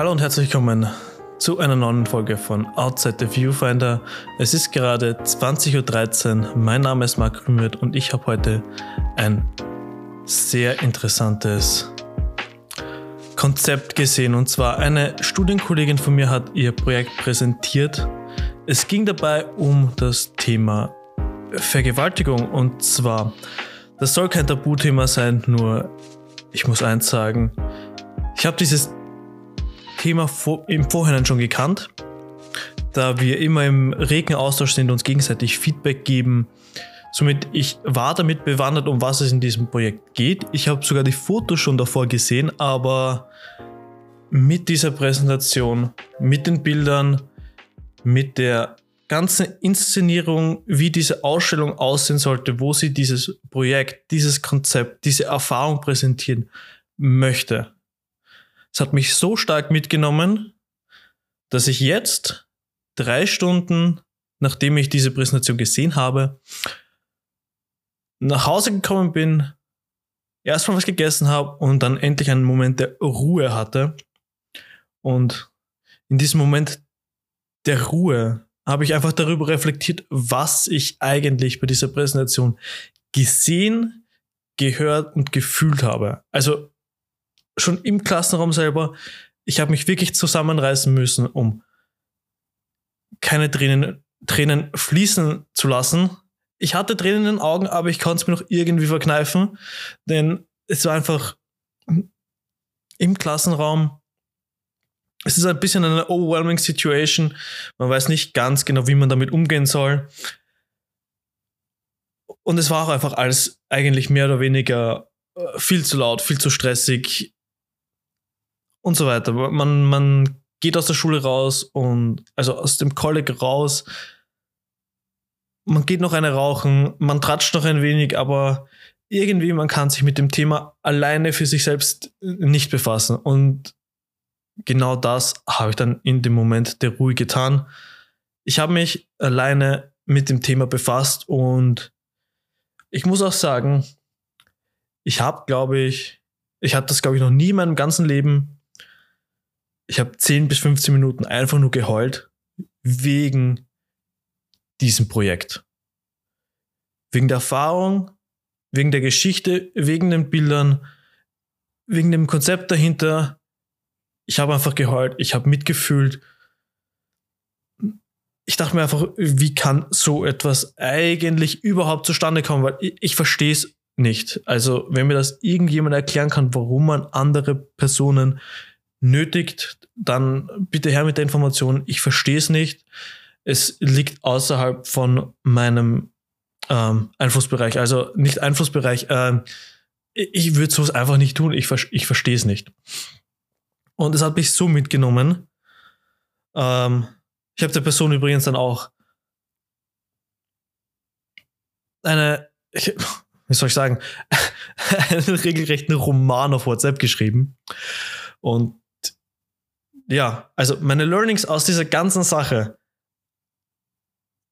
Hallo und herzlich willkommen zu einer neuen Folge von Outside the Viewfinder. Es ist gerade 20.13 Uhr. Mein Name ist Marc Rümert und ich habe heute ein sehr interessantes Konzept gesehen. Und zwar eine Studienkollegin von mir hat ihr Projekt präsentiert. Es ging dabei um das Thema Vergewaltigung. Und zwar, das soll kein Tabuthema sein, nur ich muss eins sagen. Ich habe dieses Thema vor, im Vorhinein schon gekannt, da wir immer im regen Austausch sind, uns gegenseitig Feedback geben. Somit ich war damit bewandert, um was es in diesem Projekt geht. Ich habe sogar die Fotos schon davor gesehen, aber mit dieser Präsentation, mit den Bildern, mit der ganzen Inszenierung, wie diese Ausstellung aussehen sollte, wo sie dieses Projekt, dieses Konzept, diese Erfahrung präsentieren möchte, es hat mich so stark mitgenommen, dass ich jetzt drei Stunden, nachdem ich diese Präsentation gesehen habe, nach Hause gekommen bin, erstmal was gegessen habe und dann endlich einen Moment der Ruhe hatte. Und in diesem Moment der Ruhe habe ich einfach darüber reflektiert, was ich eigentlich bei dieser Präsentation gesehen, gehört und gefühlt habe. Also schon im Klassenraum selber, ich habe mich wirklich zusammenreißen müssen, um keine Tränen, Tränen fließen zu lassen. Ich hatte Tränen in den Augen, aber ich konnte es mir noch irgendwie verkneifen, denn es war einfach im Klassenraum. Es ist ein bisschen eine overwhelming Situation. Man weiß nicht ganz genau, wie man damit umgehen soll. Und es war auch einfach alles eigentlich mehr oder weniger äh, viel zu laut, viel zu stressig und so weiter. Man, man geht aus der Schule raus und also aus dem College raus. Man geht noch eine rauchen, man tratscht noch ein wenig, aber irgendwie man kann sich mit dem Thema alleine für sich selbst nicht befassen. Und genau das habe ich dann in dem Moment der Ruhe getan. Ich habe mich alleine mit dem Thema befasst und ich muss auch sagen, ich habe, glaube ich, ich habe das, glaube ich, noch nie in meinem ganzen Leben ich habe 10 bis 15 Minuten einfach nur geheult wegen diesem Projekt. Wegen der Erfahrung, wegen der Geschichte, wegen den Bildern, wegen dem Konzept dahinter. Ich habe einfach geheult, ich habe mitgefühlt. Ich dachte mir einfach, wie kann so etwas eigentlich überhaupt zustande kommen? Weil ich, ich verstehe es nicht. Also, wenn mir das irgendjemand erklären kann, warum man andere Personen nötigt, dann bitte her mit der Information. Ich verstehe es nicht. Es liegt außerhalb von meinem ähm, Einflussbereich. Also nicht Einflussbereich. Ähm, ich würde sowas einfach nicht tun. Ich, ich verstehe es nicht. Und es hat mich so mitgenommen. Ähm, ich habe der Person übrigens dann auch eine, ich, wie soll ich sagen, einen regelrechten Roman auf WhatsApp geschrieben. Und ja, also meine Learnings aus dieser ganzen Sache,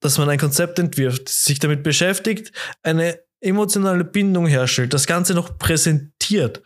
dass man ein Konzept entwirft, sich damit beschäftigt, eine emotionale Bindung herstellt, das Ganze noch präsentiert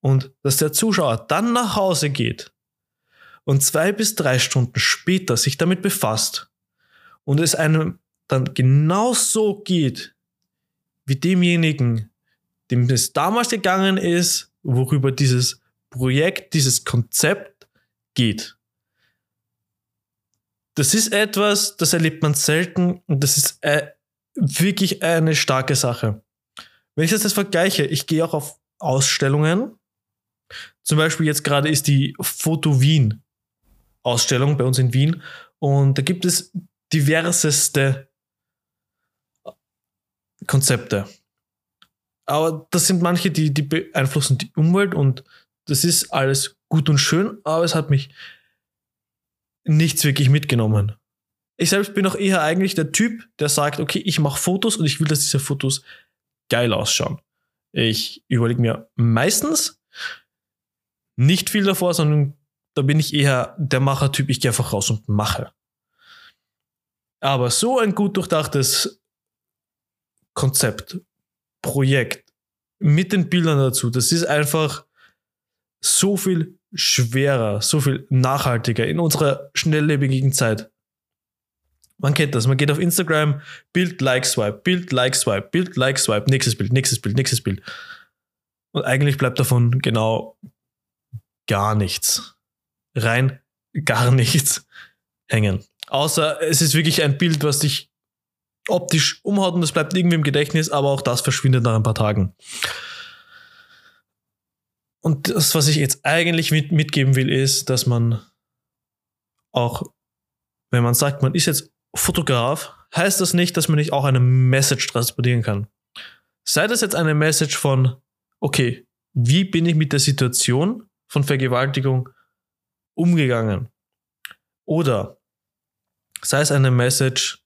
und dass der Zuschauer dann nach Hause geht und zwei bis drei Stunden später sich damit befasst und es einem dann genauso geht wie demjenigen, dem es damals gegangen ist, worüber dieses Projekt, dieses Konzept geht. Das ist etwas, das erlebt man selten und das ist äh, wirklich eine starke Sache. Wenn ich das jetzt vergleiche, ich gehe auch auf Ausstellungen. Zum Beispiel jetzt gerade ist die Foto Wien Ausstellung bei uns in Wien und da gibt es diverseste Konzepte. Aber das sind manche, die, die beeinflussen die Umwelt und das ist alles gut und schön, aber es hat mich nichts wirklich mitgenommen. Ich selbst bin auch eher eigentlich der Typ, der sagt, okay, ich mache Fotos und ich will, dass diese Fotos geil ausschauen. Ich überlege mir meistens nicht viel davor, sondern da bin ich eher der Machertyp, ich gehe einfach raus und mache. Aber so ein gut durchdachtes Konzept, Projekt mit den Bildern dazu, das ist einfach so viel schwerer, so viel nachhaltiger in unserer schnelllebigen Zeit. Man kennt das. Man geht auf Instagram, Bild, Like, Swipe, Bild, Like, Swipe, Bild, Like, Swipe, nächstes Bild, nächstes Bild, nächstes Bild. Und eigentlich bleibt davon genau gar nichts. Rein gar nichts hängen. Außer es ist wirklich ein Bild, was dich optisch umhaut und das bleibt irgendwie im Gedächtnis, aber auch das verschwindet nach ein paar Tagen. Und das, was ich jetzt eigentlich mit, mitgeben will, ist, dass man auch, wenn man sagt, man ist jetzt Fotograf, heißt das nicht, dass man nicht auch eine Message transportieren kann. Sei das jetzt eine Message von, okay, wie bin ich mit der Situation von Vergewaltigung umgegangen? Oder sei es eine Message,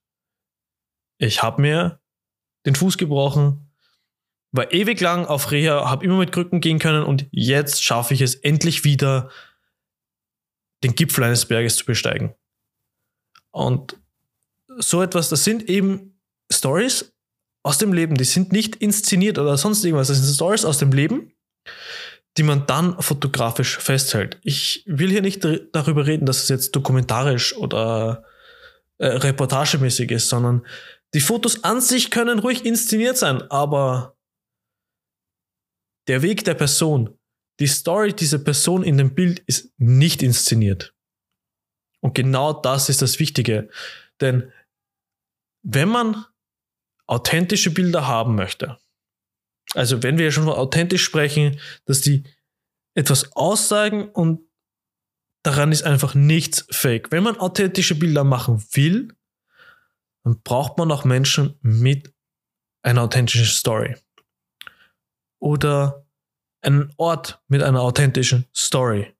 ich habe mir den Fuß gebrochen, war ewig lang auf Reha, habe immer mit Krücken gehen können und jetzt schaffe ich es endlich wieder, den Gipfel eines Berges zu besteigen. Und so etwas, das sind eben Stories aus dem Leben, die sind nicht inszeniert oder sonst irgendwas, das sind Stories aus dem Leben, die man dann fotografisch festhält. Ich will hier nicht darüber reden, dass es jetzt dokumentarisch oder äh, reportagemäßig ist, sondern die Fotos an sich können ruhig inszeniert sein, aber der Weg der Person, die Story dieser Person in dem Bild ist nicht inszeniert. Und genau das ist das Wichtige. Denn wenn man authentische Bilder haben möchte, also wenn wir ja schon von authentisch sprechen, dass die etwas aussagen und daran ist einfach nichts fake. Wenn man authentische Bilder machen will, dann braucht man auch Menschen mit einer authentischen Story oder einen Ort mit einer authentischen Story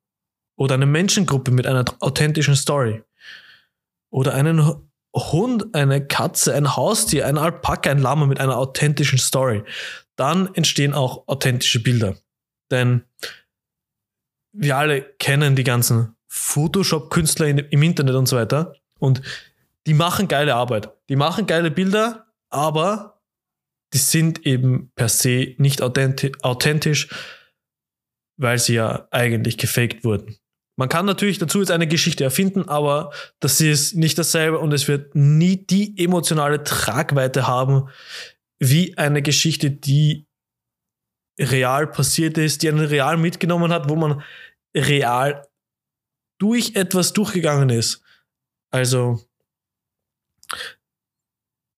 oder eine Menschengruppe mit einer authentischen Story oder einen Hund, eine Katze, ein Haustier, ein Alpaka, ein Lama mit einer authentischen Story, dann entstehen auch authentische Bilder. Denn wir alle kennen die ganzen Photoshop-Künstler im Internet und so weiter und die machen geile Arbeit. Die machen geile Bilder, aber die sind eben per se nicht authentisch, weil sie ja eigentlich gefaked wurden. Man kann natürlich dazu jetzt eine Geschichte erfinden, aber das ist nicht dasselbe und es wird nie die emotionale Tragweite haben, wie eine Geschichte, die real passiert ist, die einen real mitgenommen hat, wo man real durch etwas durchgegangen ist. Also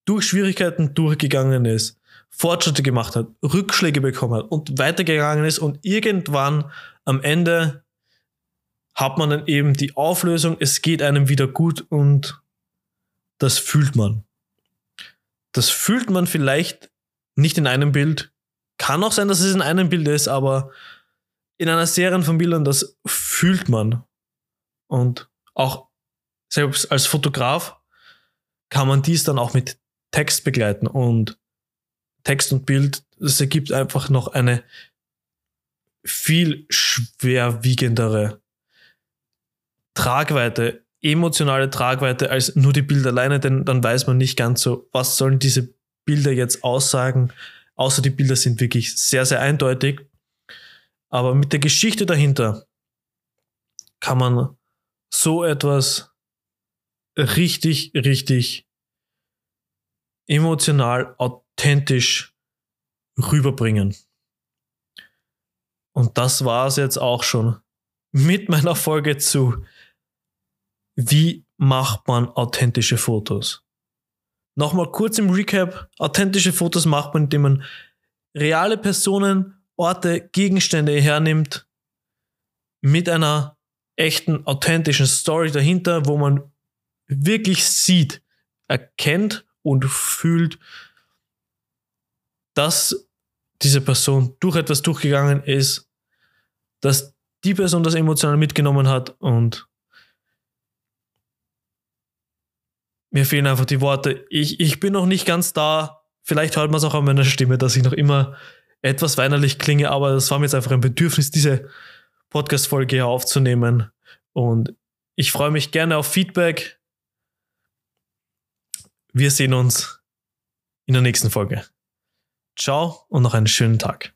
durch Schwierigkeiten durchgegangen ist. Fortschritte gemacht hat, Rückschläge bekommen hat und weitergegangen ist und irgendwann am Ende hat man dann eben die Auflösung, es geht einem wieder gut und das fühlt man. Das fühlt man vielleicht nicht in einem Bild. Kann auch sein, dass es in einem Bild ist, aber in einer Serie von Bildern, das fühlt man. Und auch selbst als Fotograf kann man dies dann auch mit Text begleiten und Text und Bild, das ergibt einfach noch eine viel schwerwiegendere Tragweite, emotionale Tragweite als nur die Bilder alleine, denn dann weiß man nicht ganz so, was sollen diese Bilder jetzt aussagen, außer die Bilder sind wirklich sehr, sehr eindeutig. Aber mit der Geschichte dahinter kann man so etwas richtig, richtig emotional, authentisch rüberbringen. Und das war es jetzt auch schon mit meiner Folge zu Wie macht man authentische Fotos? Nochmal kurz im Recap. Authentische Fotos macht man, indem man reale Personen, Orte, Gegenstände hernimmt mit einer echten, authentischen Story dahinter, wo man wirklich sieht, erkennt und fühlt, dass diese Person durch etwas durchgegangen ist, dass die Person das emotional mitgenommen hat und mir fehlen einfach die Worte. Ich, ich bin noch nicht ganz da. Vielleicht hört man es auch an meiner Stimme, dass ich noch immer etwas weinerlich klinge, aber das war mir jetzt einfach ein Bedürfnis, diese Podcast-Folge hier aufzunehmen. Und ich freue mich gerne auf Feedback. Wir sehen uns in der nächsten Folge. Ciao und noch einen schönen Tag.